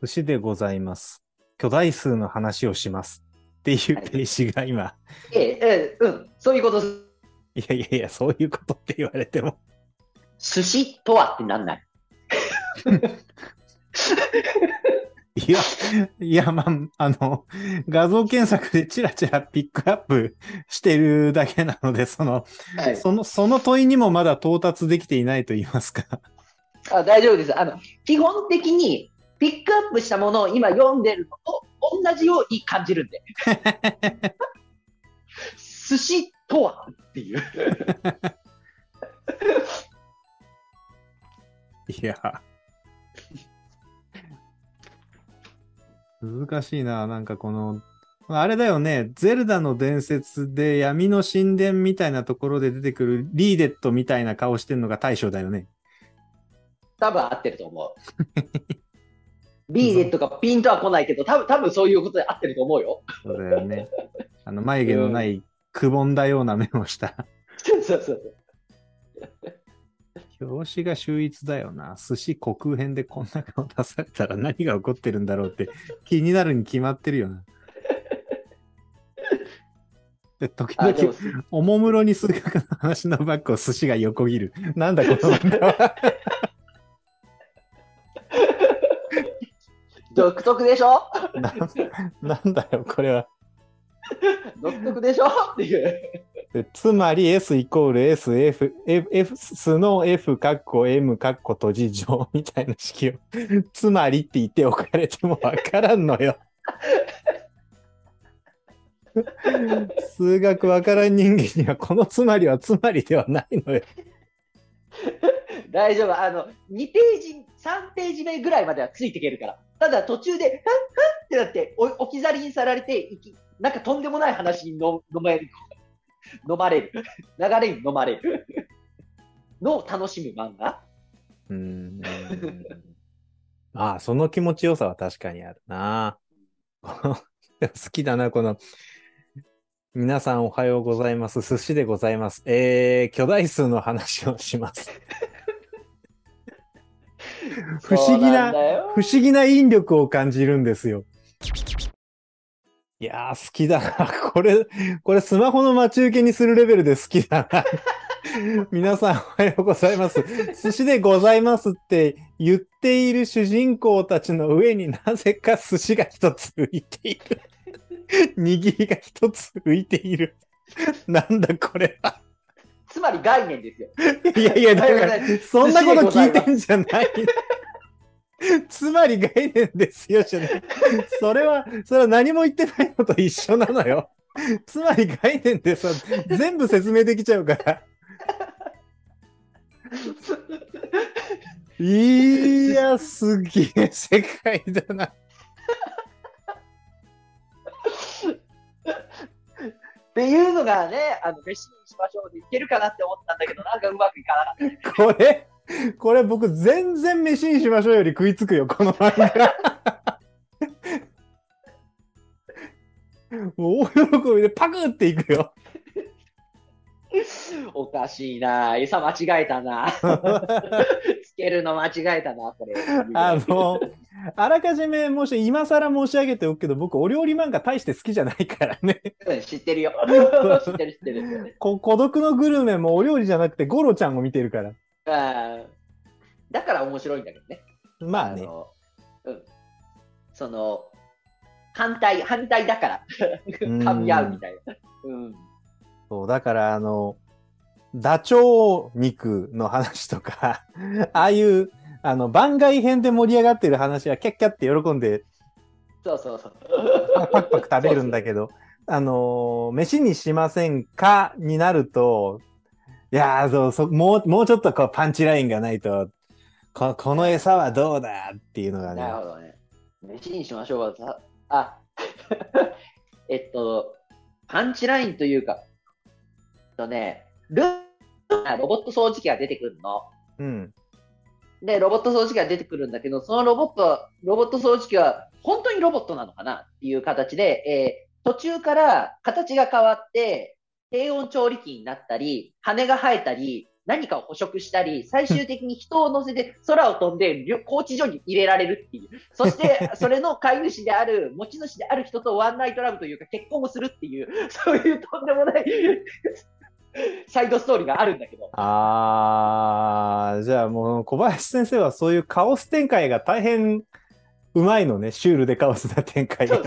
寿司でございます。巨大数の話をします。っていうページが今、ええ、ええ、うん、そういうこと。いやいやいや、そういうことって言われても。寿司とはってなんない。いや、いや、まあ、あの、画像検索でチラチラピックアップしてるだけなので、その、はい、その、その問いにもまだ到達できていないと言いますか。あ大丈夫です。あの、基本的にピックアップしたものを今読んでるのと同じように感じるんで。寿司とはっていう。いや。難しいな、なんかこの、あれだよね、ゼルダの伝説で闇の神殿みたいなところで出てくるリーデットみたいな顔してんのが大将だよね。多分合ってると思う。リーデットがピンとは来ないけど、多分多分そういうことで合ってると思うよ。そうだよね。あの、眉毛のない、くぼんだような目をした。そうそうそう。表紙が秀逸だよな。寿司虚空編でこんな顔出されたら何が起こってるんだろうって気になるに決まってるよな。で時々、おもむろに数学の話のバッグを寿司が横切る。なんだこの漫画は。独特でしょ？な なんだよ、これは。独特でしょ？っていう。でつまり S イコール S、F、F、F スの F カッコ M カッコ閉じ上みたいな式を、つまりって言っておかれてもわからんのよ。数学わからん人間にはこのつまりはつまりではないのよ。大丈夫。あの、2ページ、3ページ目ぐらいまではついていけるから。ただ途中で、ふんふんってなって、置き去りにさられていき、なんかとんでもない話に飲まれる。飲まれる。流れに飲まれる。のを楽しむ漫画？うん。ああ、その気持ちよさは確かにあるな。好きだな、この。皆さんおはようございます。寿司でございます。えー、巨大数の話をします。不思議な不思議な引力を感じるんですよ。いやー、好きだな。これ、これスマホの待ち受けにするレベルで好きだな。皆さんおはようございます。寿司でございますって言っている主人公たちの上になぜか寿司が一つ浮いている。握りが一つ浮いている。なんだこれは。つまり概念ですよ。いやいや、だから、そんなこと聞いて寿んじゃない。つまり概念ですよ、じゃない。それは、それは何も言ってないのと一緒なのよ。つまり概念でさ、全部説明できちゃうから。いや、すげえ世界だな。っていうのがね、あの、飯にしましょうでいけるかなって思ったんだけど、なんかうまくいかなかった。これ、これ僕全然飯にしましょうより食いつくよ、この漫画。もう大喜びでパクっていくよ。おかしいな餌間違えたな つけるの間違えたなこれ。あの、あらかじめ申し、今更申し上げておくけど、僕、お料理漫画大して好きじゃないからね。うん知ってるよ。知ってる知ってる。こ孤独のグルメもお料理じゃなくて、ゴロちゃんを見てるから。あーだから面白いんだけどね。まあね。のうん。その、反対、反対だから。ん噛み合うみたいな。うん。そう、だから、あの、ダチョウ肉の話とか、ああいう、あの、番外編で盛り上がってる話は、キャッキャって喜んで、そうそうそう。パクパク食べるんだけど、あのー飯にしませんか？になると、いやーそうそもう、もうちょっとこうパンチラインがないと、ここの餌はどうだっていうのがね。なるほどね。飯にしましょうさ。あ、えっと、パンチラインというか、とね、ルロボット掃除機が出てくるの。うん。で、ロボット掃除機が出てくるんだけど、そのロボット、ロボット掃除機は本当にロボットなのかなっていう形で、えー途中から形が変わって、低温調理器になったり、羽が生えたり、何かを捕食したり、最終的に人を乗せて空を飛んで、りょ拘置所に入れられるっていう。そして、それの飼い主である、持ち主である人とワンナイトラブというか結婚をするっていう、そういうとんでもないサイドストーリーがあるんだけど。あー、じゃあもう小林先生はそういうカオス展開が大変うまいのね。シュールでカオスな展開が。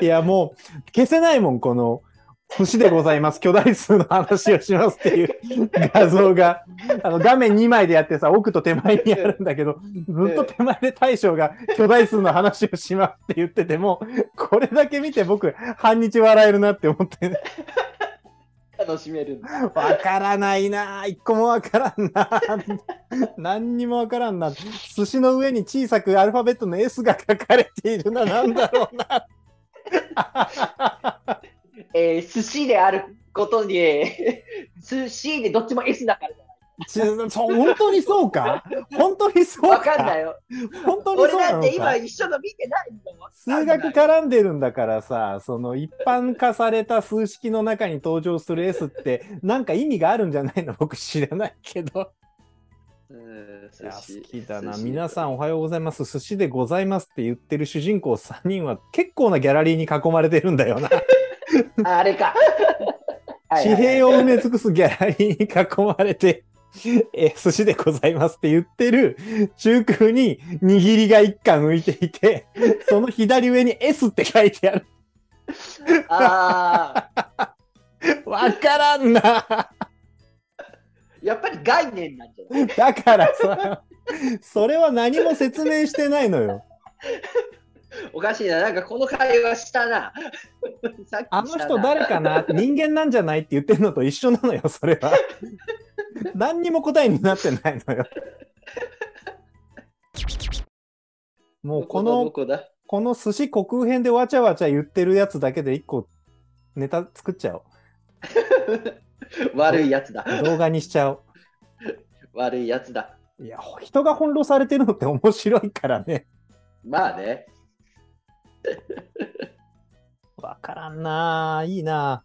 いや、もう消せないもん、この、寿司でございます。巨大数の話をしますっていう画像が、あの、画面2枚でやってさ、奥と手前にあるんだけど、ずっと手前で大将が巨大数の話をしますって言ってても、これだけ見て僕、半日笑えるなって思って、楽しめるんだ。わからないな。一個もわからんな。何にもわからんな。寿司の上に小さくアルファベットの S が書かれているのはなんだろうな。えー寿司であることに、寿司でどっちも S だから。ちそう本当にそうか？本当にそうか？わかんないよ。本当に俺そうなのだって今か一緒の見てない。数学絡んでるんだからさ、その一般化された数式の中に登場する S ってなんか意味があるんじゃないの？僕知らないけど。うんいや好きだな。皆さんおはようございます。寿司でございますって言ってる主人公3人は結構なギャラリーに囲まれてるんだよな。ああれか。はい地平を埋め尽くすギャラリーに囲まれて、え、寿司でございますって言ってる中空に握りが一貫浮いていて、その左上に S って書いてある。ああ、わからんな。やっぱり概念なんじゃない？だからさ、それは何も説明してないのよ。おかしいな。なんかこの会話したな。さっきしたなあの人誰かな人間なんじゃないって言ってるのと一緒なのよ、それは。何にも答えになってないのよ。もうこどの、この寿司虚空編でわちゃわちゃ言ってるやつだけで一個ネタ作っちゃお悪いやつだ。う。動画にしちゃお悪いやつだ。う。いや、人が翻弄されてるのって面白いからね。まあね。わからんなぁ。いいな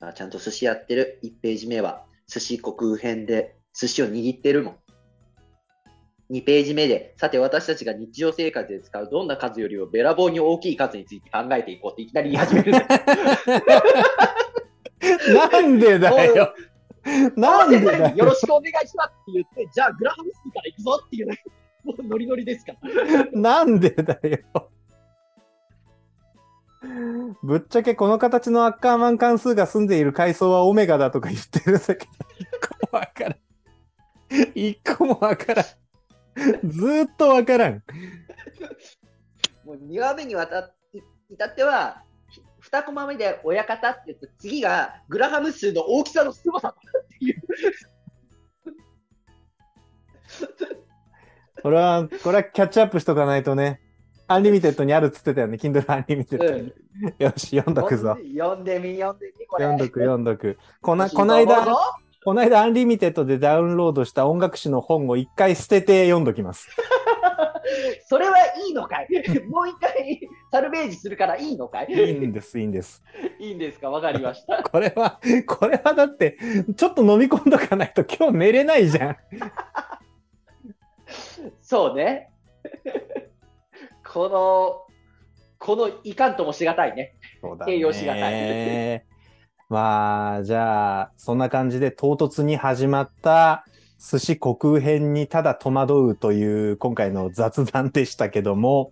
あちゃんと寿司やってる。1ページ目は寿司虚空編で寿司を握ってるもん。2ページ目で、さて私たちが日常生活で使うどんな数よりもべらぼうに大きい数について考えていこうっていきなり言い始める んだよ。なんでだよ。なんでだよ。よろしくお願いしますって言って、じゃあグラハム数から行くぞっていう、もうノリノリですから。なんでだよ。ぶっちゃけこの形のアッカーマン関数が住んでいる階層はオメガだとか言ってるんだけど、一個もわからん。一個もわからん。ずーっとわからん。もう2話目にわたって至っては、2コマ目で親方って言って、次がグラハム数の大きさの凄さっていう。これは、これはキャッチアップしとかないとね。 Unlimited にあるっつってたよね。Kindle Unlimited に。よし、読んどくぞ。読んでみ、読んでみ、これ。読んどく、読んどく。こな、こないだ、こないだ Unlimited でダウンロードした音楽誌の本を一回捨てて読んどきます。それはいいのかい？もう一回サルベージするからいいのかい？いいんです、いいんです。いいんですか？わかりました。これは、これはだって、ちょっと飲み込んどかないと今日寝れないじゃん。そうね。この、このいかんともしがたいね。そうだ形容しがたね。まあ、じゃあ、そんな感じで唐突に始まった寿司虚空編にただ戸惑うという今回の雑談でしたけども、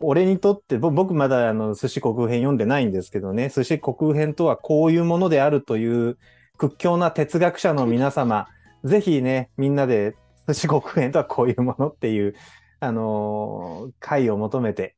俺にとって、ぼ僕まだあの寿司虚空編読んでないんですけどね、寿司虚空編とはこういうものであるという屈強な哲学者の皆様、ぜひね、みんなで寿司虚空編とはこういうものっていう、あのー回を求めて、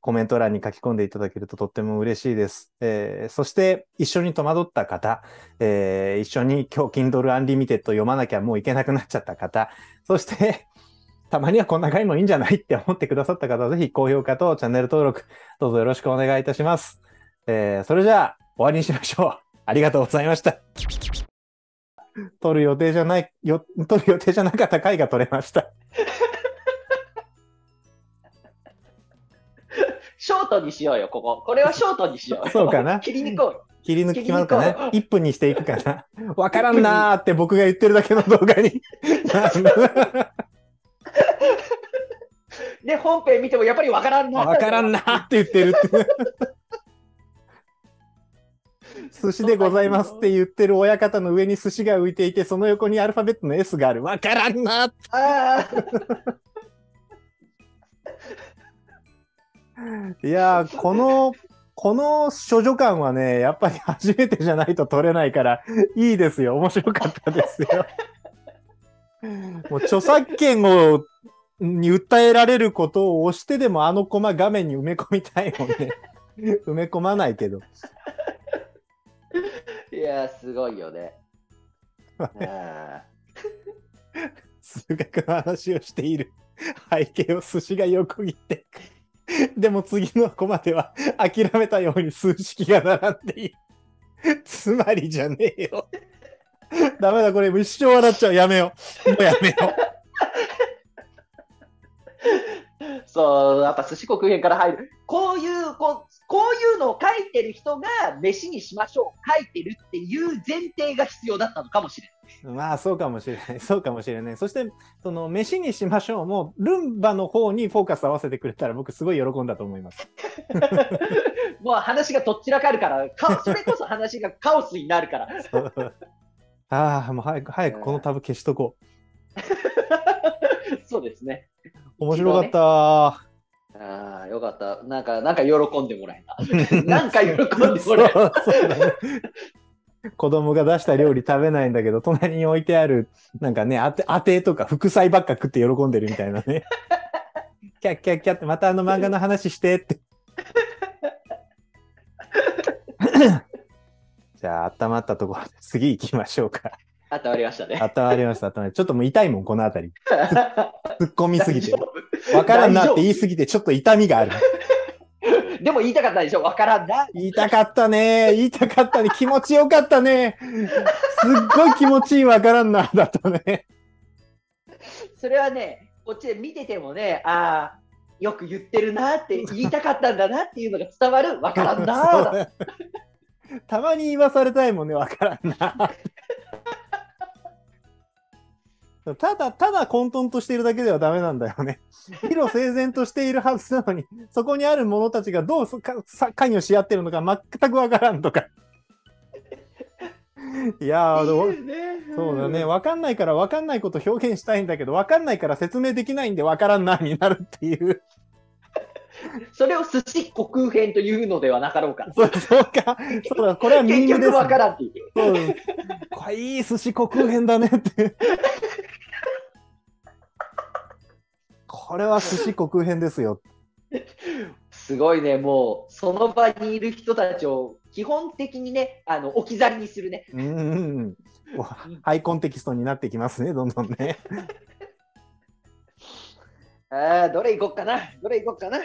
コメント欄に書き込んでいただけるととっても嬉しいです。えーそして、一緒に戸惑った方、えー一緒に今日 Kindle Unlimited 読まなきゃもういけなくなっちゃった方、そして、たまにはこんな回もいいんじゃないって思ってくださった方、ぜひ高評価とチャンネル登録、どうぞよろしくお願いいたします。えーそれじゃあ、終わりにしましょう。ありがとうございました。撮る予定じゃない、よ、撮る予定じゃなかった回が撮れました。ショートにしようよ、ここ。これはショートにしようよ。そうかな切りに行こうよ。切り抜き決まるかな ?1 分にしていくかなわからんなーって僕が言ってるだけの動画に。で、本編見てもやっぱりわからんな。わからんなーって言ってるって。寿司でございますって言ってる親方の上に寿司が浮いていて、その横にアルファベットの S がある。わからんなーあいやー、この、この処女感はね、やっぱり初めてじゃないと取れないから、いいですよ。面白かったですよ。もう著作権を、に訴えられることを押してでもあのコマ画面に埋め込みたいもんね。埋め込まないけど。ーいや、すごいよね。あ 数学の話をしている背景を寿司が横切って。でも次のコマでは諦めたように数式が並んでいる。つまりじゃねえよ。ダメだ、これ一生笑っちゃう。やめよう。もうやめようそう、やっぱ寿司国編から入る。こういう、こう、こういうのを書いてる人が飯にしましょう、書いてるっていう前提が必要だったのかもしれない。う。まあ、そうかもしれない。そうかもしれない。そして、その、飯にしましょうも、ルンバの方にフォーカス合わせてくれたら僕すごい喜んだと思います。もう話がとっちらかるから、かそれこそ話がカオスになるから。ああ、もう早く、早くこのタブ消しとこ そうですね。う。面白かった。ああ、よかった。なんか、なんか喜んでもらえた。なんか喜んでもらえた。子供が出した料理食べないんだけど、隣に置いてある、なんかね、あて、あてとか副菜ばっか食って喜んでるみたいなね。キャッキャッキャって、またあの漫画の話してって。じゃあ、温まったところで次行きましょうか。あたわりましたね。温まりました、温まりましたちょっともう痛いもん、このあたり。突っ込みすぎてわからんなって言いすぎて、ちょっと痛みがある。でも言いたかったでしょわからんな。言いたかったね。言いたかったね。気持ちよかったね。すっごい気持ちいいわからんな、だったね。それはね、こっちで見ててもね、ああ、よく言ってるなって言いたかったんだなっていうのが伝わる、わからんなたまに言わされたいもんね、わからんな。ただ、ただ混沌としているだけではダメなんだよね。広整然としているはずなのに、そこにある者たちがどうそかさ関与し合ってるのか全くわからんとか。いやー、ねそうだね。。わかんないからわかんないこと表現したいんだけど、わかんないから説明できないんでわからんなになるっていう。それを寿司虚空編というのではなかろうか。そうか。そうだ、これはミームです、結局わからんっていう。そうこれいい寿司虚空編だねって。これは寿司虚空編ですよ。すごいね、もう、その場にいる人たちを基本的にね、あの置き去りにするね。うんハイコンテキストになってきますね、どんどんね。ああ、どれ行こうかな、どれ行こうかな。